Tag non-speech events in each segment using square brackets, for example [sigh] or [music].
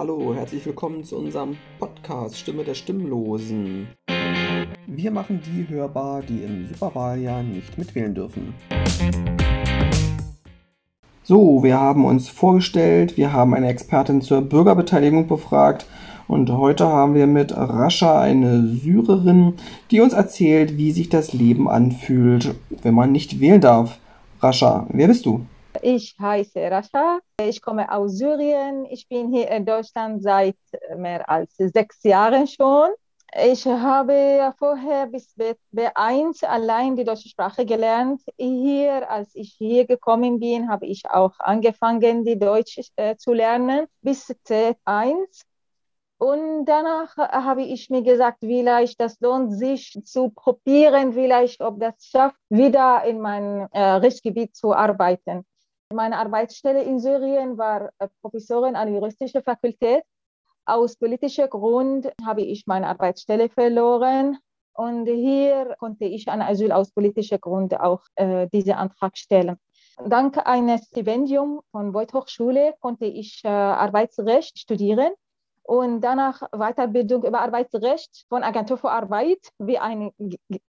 Hallo, herzlich willkommen zu unserem Podcast Stimme der Stimmlosen. Wir machen die hörbar, die im Superwahljahr nicht mitwählen dürfen. So, wir haben uns vorgestellt, wir haben eine Expertin zur Bürgerbeteiligung befragt und heute haben wir mit Rascha eine Syrerin, die uns erzählt, wie sich das Leben anfühlt, wenn man nicht wählen darf. Rascha, wer bist du? Ich heiße Rascha, ich komme aus Syrien. Ich bin hier in Deutschland seit mehr als sechs Jahren schon. Ich habe vorher bis B1 allein die deutsche Sprache gelernt. Hier, als ich hier gekommen bin, habe ich auch angefangen, die Deutsch äh, zu lernen bis C1. Und danach habe ich mir gesagt, vielleicht das lohnt sich zu probieren, vielleicht ob das schafft, wieder in mein äh, Rechtsgebiet zu arbeiten. Meine Arbeitsstelle in Syrien war äh, Professorin an der juristischen Fakultät. Aus politischem Grund habe ich meine Arbeitsstelle verloren. Und hier konnte ich an Asyl aus politischem Grund auch äh, diesen Antrag stellen. Dank eines Stipendiums von Voigt Hochschule konnte ich äh, Arbeitsrecht studieren und danach Weiterbildung über Arbeitsrecht von Agentur für Arbeit wie ein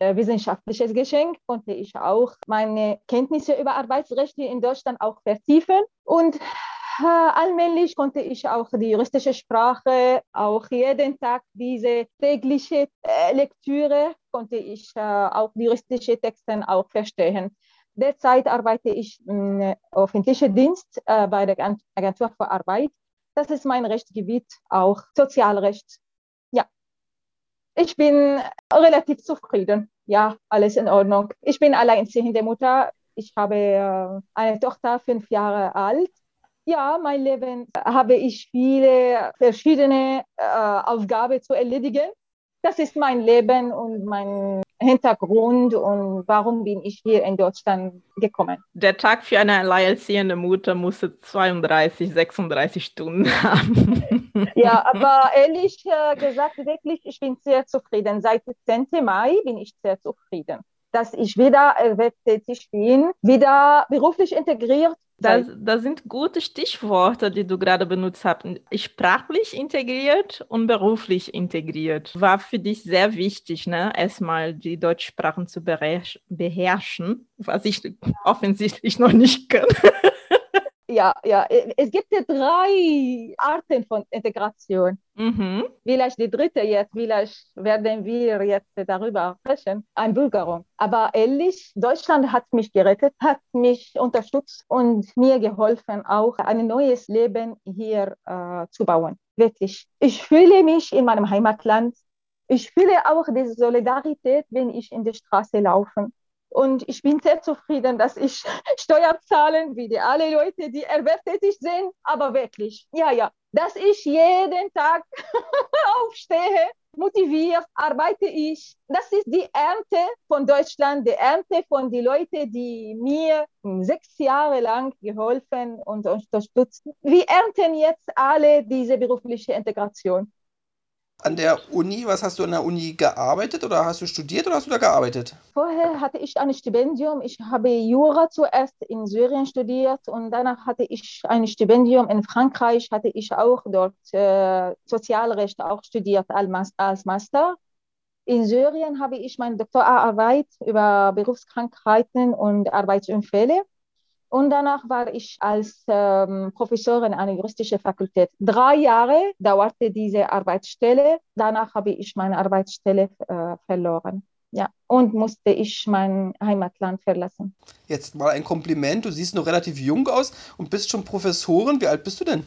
äh, wissenschaftliches Geschenk. Konnte ich auch meine Kenntnisse über Arbeitsrecht hier in Deutschland auch vertiefen. Und äh, allmählich konnte ich auch die juristische Sprache, auch jeden Tag diese tägliche äh, Lektüre, konnte ich auch juristische Texte auch verstehen. Derzeit arbeite ich im öffentlichen Dienst bei der Agentur für Arbeit das ist mein Rechtsgebiet, auch Sozialrecht. Ja, ich bin relativ zufrieden. Ja, alles in Ordnung. Ich bin alleinziehende Mutter. Ich habe äh, eine Tochter, fünf Jahre alt. Ja, mein Leben habe ich viele verschiedene äh, Aufgaben zu erledigen. Das ist mein Leben und mein Hintergrund und warum bin ich hier in Deutschland gekommen. Der Tag für eine alleinerziehende Mutter musste 32, 36 Stunden [laughs] haben. Ja, aber ehrlich äh, gesagt, wirklich, ich bin sehr zufrieden. Seit 10. Mai bin ich sehr zufrieden dass ich wieder erwerbstätig bin, wieder beruflich integriert das, das, sind gute Stichworte, die du gerade benutzt hast. Sprachlich integriert und beruflich integriert. War für dich sehr wichtig, ne? erstmal die Deutschsprachen zu beherrschen, was ich [laughs] offensichtlich noch nicht kann. Ja, ja, es gibt ja drei Arten von Integration. Mhm. Vielleicht die dritte jetzt, vielleicht werden wir jetzt darüber sprechen, Einbürgerung. Aber ehrlich, Deutschland hat mich gerettet, hat mich unterstützt und mir geholfen, auch ein neues Leben hier äh, zu bauen. Wirklich. Ich fühle mich in meinem Heimatland. Ich fühle auch diese Solidarität, wenn ich in der Straße laufe. Und ich bin sehr zufrieden, dass ich [laughs] Steuer zahlen, wie die alle Leute, die erwerbstätig sind. Aber wirklich, ja, ja, dass ich jeden Tag [laughs] aufstehe, motiviert, arbeite ich. Das ist die Ernte von Deutschland, die Ernte von den Leuten, die mir sechs Jahre lang geholfen und unterstützt. Wir ernten jetzt alle diese berufliche Integration an der Uni, was hast du an der Uni gearbeitet oder hast du studiert oder hast du da gearbeitet? Vorher hatte ich ein Stipendium. Ich habe Jura zuerst in Syrien studiert und danach hatte ich ein Stipendium in Frankreich, hatte ich auch dort äh, Sozialrecht auch studiert als Master. In Syrien habe ich meine Doktorarbeit über Berufskrankheiten und Arbeitsunfälle und danach war ich als ähm, Professorin an der juristischen Fakultät. Drei Jahre dauerte diese Arbeitsstelle. Danach habe ich meine Arbeitsstelle äh, verloren. Ja, und musste ich mein Heimatland verlassen. Jetzt mal ein Kompliment. Du siehst noch relativ jung aus und bist schon Professorin. Wie alt bist du denn?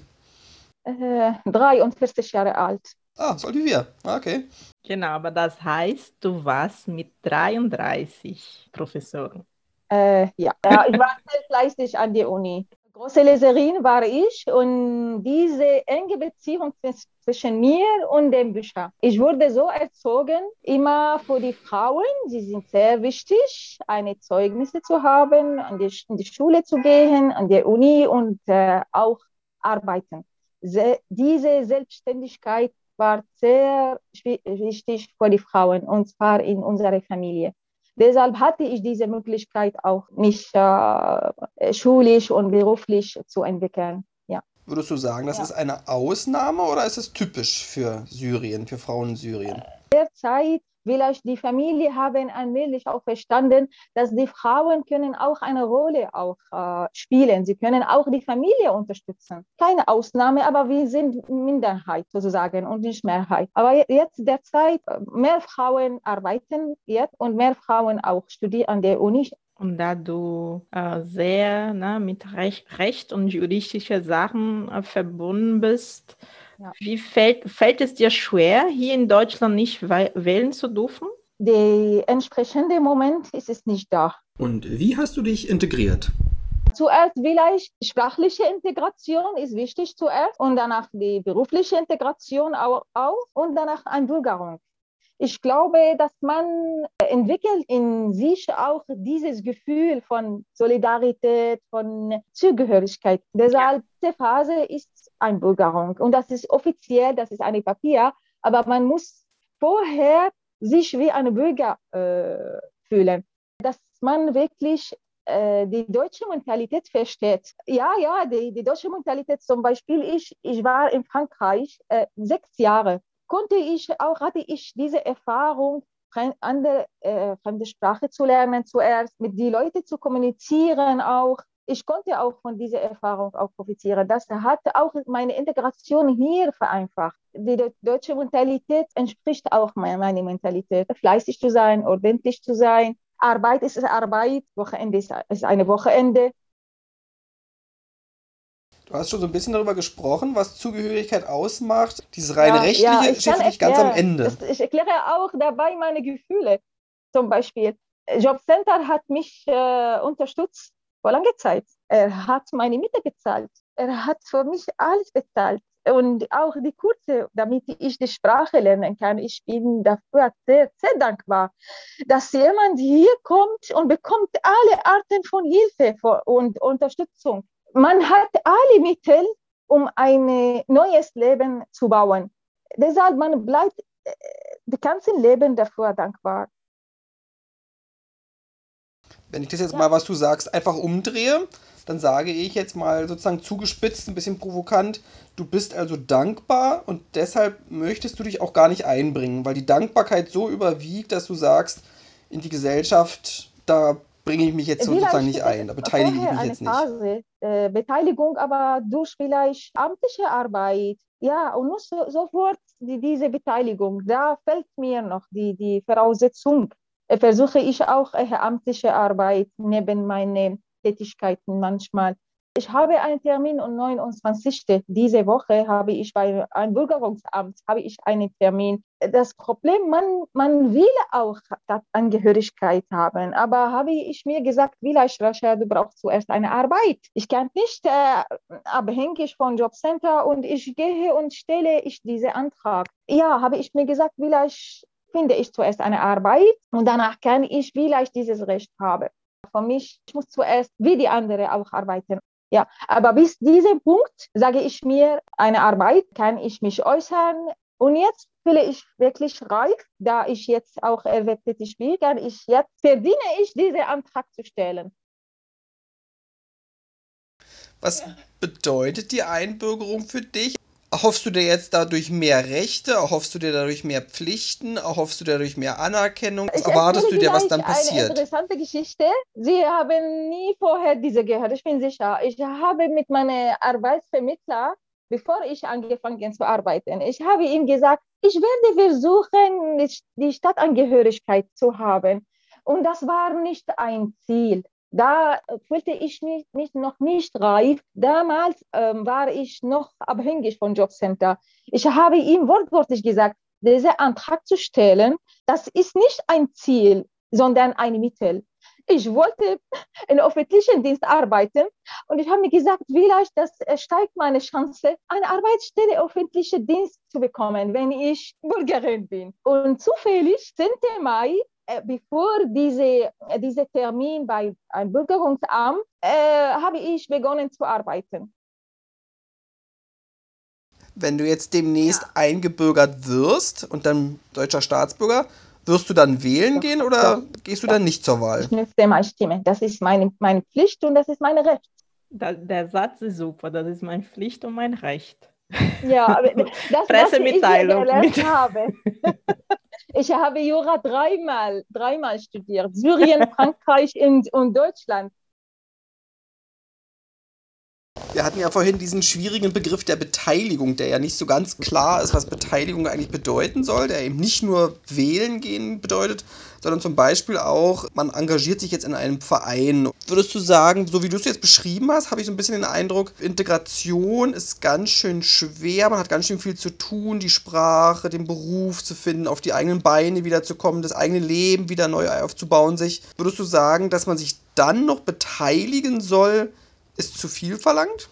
Äh, 43 Jahre alt. Ah, so alt wie wir. Ah, okay. Genau, aber das heißt, du warst mit 33 Professorin. Äh, ja. ja, ich war sehr fleißig an der Uni. Große Leserin war ich und diese enge Beziehung zwischen mir und dem Bücher. Ich wurde so erzogen, immer für die Frauen, sie sind sehr wichtig, eine Zeugnisse zu haben, an die, in die Schule zu gehen, an der Uni und äh, auch arbeiten. Se diese Selbstständigkeit war sehr wichtig für die Frauen und zwar in unserer Familie. Deshalb hatte ich diese Möglichkeit auch, mich äh, schulisch und beruflich zu entwickeln. Ja. Würdest du sagen, das ja. ist eine Ausnahme oder ist es typisch für Syrien, für Frauen in Syrien? Derzeit Vielleicht die Familie haben allmählich auch verstanden, dass die Frauen können auch eine Rolle auch äh, spielen. Sie können auch die Familie unterstützen. Keine Ausnahme, aber wir sind Minderheit sozusagen und nicht Mehrheit. Aber jetzt derzeit äh, mehr Frauen arbeiten jetzt und mehr Frauen auch studieren an der Uni. Und da du äh, sehr ne, mit Recht, Recht und juristische Sachen äh, verbunden bist, ja. Wie fällt, fällt es dir schwer, hier in Deutschland nicht wählen zu dürfen? Der entsprechende Moment ist es nicht da. Und wie hast du dich integriert? Zuerst vielleicht sprachliche Integration ist wichtig zuerst und danach die berufliche Integration auch, auch und danach Einbürgerung. Ich glaube, dass man entwickelt in sich auch dieses Gefühl von Solidarität, von Zugehörigkeit. Deshalb diese Phase ist Einbürgerung. Und das ist offiziell, das ist ein Papier, aber man muss vorher sich wie ein Bürger äh, fühlen, dass man wirklich äh, die deutsche Mentalität versteht. Ja, ja, die, die deutsche Mentalität zum Beispiel, ich, ich war in Frankreich äh, sechs Jahre konnte ich auch, hatte ich diese Erfahrung, andere äh, fremde Sprache zu lernen zuerst, mit den Leuten zu kommunizieren auch. Ich konnte auch von dieser Erfahrung auch profitieren. Das hat auch meine Integration hier vereinfacht. Die deutsche Mentalität entspricht auch meiner Mentalität. Fleißig zu sein, ordentlich zu sein. Arbeit ist Arbeit, Wochenende ist eine Wochenende. Du hast schon so ein bisschen darüber gesprochen, was Zugehörigkeit ausmacht. Dieses reine ja, rechtliche ja, steht für dich ganz am Ende. Das, ich erkläre auch dabei meine Gefühle. Zum Beispiel, Jobcenter hat mich äh, unterstützt vor langer Zeit. Er hat meine Miete gezahlt. Er hat für mich alles bezahlt. Und auch die Kurse, damit ich die Sprache lernen kann. Ich bin dafür sehr, sehr dankbar, dass jemand hier kommt und bekommt alle Arten von Hilfe und Unterstützung man hat alle Mittel, um ein neues Leben zu bauen. Deshalb man bleibt äh, das ganze Leben dafür dankbar. Wenn ich das jetzt ja. mal, was du sagst, einfach umdrehe, dann sage ich jetzt mal sozusagen zugespitzt, ein bisschen provokant, du bist also dankbar und deshalb möchtest du dich auch gar nicht einbringen, weil die Dankbarkeit so überwiegt, dass du sagst, in die Gesellschaft, da bringe ich mich jetzt vielleicht sozusagen nicht ein, da beteilige ich mich jetzt nicht. Phase, äh, Beteiligung, aber durch vielleicht amtliche Arbeit, ja, und nur so, sofort die, diese Beteiligung, da fällt mir noch die, die Voraussetzung. Äh, versuche ich auch äh, amtliche Arbeit neben meinen Tätigkeiten manchmal ich habe einen Termin am 29. Diese Woche habe ich bei einem Bürgerungsamt habe ich einen Termin. Das Problem, man, man will auch Angehörigkeit haben, aber habe ich mir gesagt, vielleicht Rascha, du brauchst zuerst eine Arbeit. Ich kann nicht äh, abhängig von Jobcenter und ich gehe und stelle ich diesen Antrag. Ja, habe ich mir gesagt, vielleicht finde ich zuerst eine Arbeit und danach kann ich vielleicht dieses Recht haben. Für mich, ich muss zuerst wie die anderen auch arbeiten. Ja, aber bis diesem Punkt sage ich mir, eine Arbeit kann ich mich äußern. Und jetzt fühle ich wirklich reif, da ich jetzt auch erwerbstätig bin, kann ich jetzt verdiene ich, diesen Antrag zu stellen. Was bedeutet die Einbürgerung für dich? Erhoffst du dir jetzt dadurch mehr Rechte? Erhoffst du dir dadurch mehr Pflichten? Erhoffst du dir dadurch mehr Anerkennung? Was erwartest du dir, was dann passiert? Eine interessante Geschichte. Sie haben nie vorher diese gehört, ich bin sicher. Ich habe mit meinem Arbeitsvermittler, bevor ich angefangen zu arbeiten, ich habe ihm gesagt, ich werde versuchen, die Stadtangehörigkeit zu haben. Und das war nicht ein Ziel da fühlte ich mich, mich noch nicht reif. Damals ähm, war ich noch abhängig von Jobcenter. Ich habe ihm wortwörtlich gesagt, diesen Antrag zu stellen, das ist nicht ein Ziel, sondern ein Mittel. Ich wollte [laughs] in öffentlichen Dienst arbeiten und ich habe mir gesagt, vielleicht das steigt meine Chance, eine Arbeitsstelle öffentlichen Dienst zu bekommen, wenn ich Bürgerin bin. Und zufällig, 10. Mai äh, bevor diese, äh, dieser Termin bei einem Bürgerungsamt, äh, habe ich begonnen zu arbeiten. Wenn du jetzt demnächst ja. eingebürgert wirst und dann deutscher Staatsbürger, wirst du dann wählen doch, gehen oder doch, gehst du dann nicht zur Wahl? Ich nütze meine Stimme. Das ist meine, meine Pflicht und das ist mein Recht. Da, der Satz ist super, das ist meine Pflicht und mein Recht. Ja, aber [laughs] das, Pressemitteilung. Was ich habe. [laughs] Ich habe Jura dreimal, dreimal studiert. Syrien, [laughs] Frankreich und, und Deutschland. Wir hatten ja vorhin diesen schwierigen Begriff der Beteiligung, der ja nicht so ganz klar ist, was Beteiligung eigentlich bedeuten soll, der eben nicht nur wählen gehen bedeutet, sondern zum Beispiel auch, man engagiert sich jetzt in einem Verein. Würdest du sagen, so wie du es jetzt beschrieben hast, habe ich so ein bisschen den Eindruck, Integration ist ganz schön schwer, man hat ganz schön viel zu tun, die Sprache, den Beruf zu finden, auf die eigenen Beine wiederzukommen, das eigene Leben wieder neu aufzubauen sich. Würdest du sagen, dass man sich dann noch beteiligen soll, ist zu viel verlangt?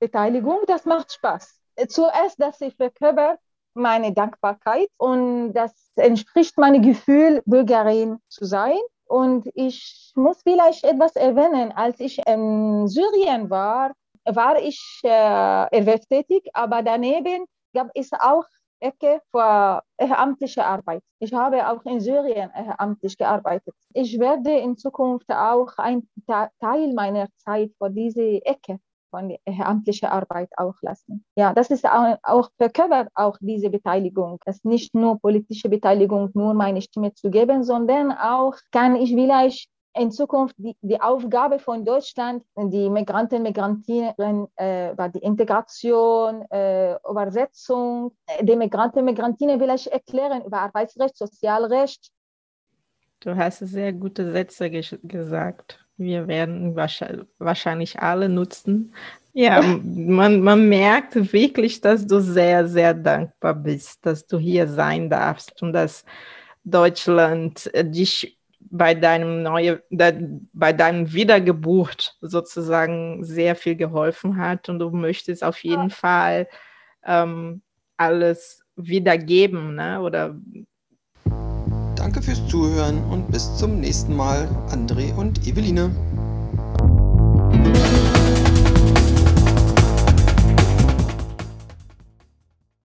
Beteiligung, das macht Spaß. Zuerst, dass ich verkörper meine Dankbarkeit und das entspricht meinem Gefühl, Bürgerin zu sein. Und ich muss vielleicht etwas erwähnen. Als ich in Syrien war, war ich äh, erwerbstätig, aber daneben gab es auch Ecke für ehrenamtliche Arbeit. Ich habe auch in Syrien ehrenamtlich gearbeitet. Ich werde in Zukunft auch einen Teil meiner Zeit für diese Ecke von ehrenamtlicher Arbeit auch lassen. Ja, das ist auch, auch verkörpert auch diese Beteiligung. Es ist nicht nur politische Beteiligung, nur meine Stimme zu geben, sondern auch kann ich vielleicht in Zukunft die, die Aufgabe von Deutschland, die Migranten, Migrantinnen, äh, die Integration, äh, Übersetzung, die Migranten, Migrantinnen vielleicht erklären über Arbeitsrecht, Sozialrecht. Du hast sehr gute Sätze gesagt. Wir werden wahrscheinlich alle nutzen. Ja, [laughs] man, man merkt wirklich, dass du sehr, sehr dankbar bist, dass du hier sein darfst und dass Deutschland dich bei deinem neue, de, bei deinem Wiedergeburt sozusagen sehr viel geholfen hat und du möchtest auf jeden ja. Fall ähm, alles wiedergeben, ne? Oder Danke fürs Zuhören und bis zum nächsten Mal, André und Eveline.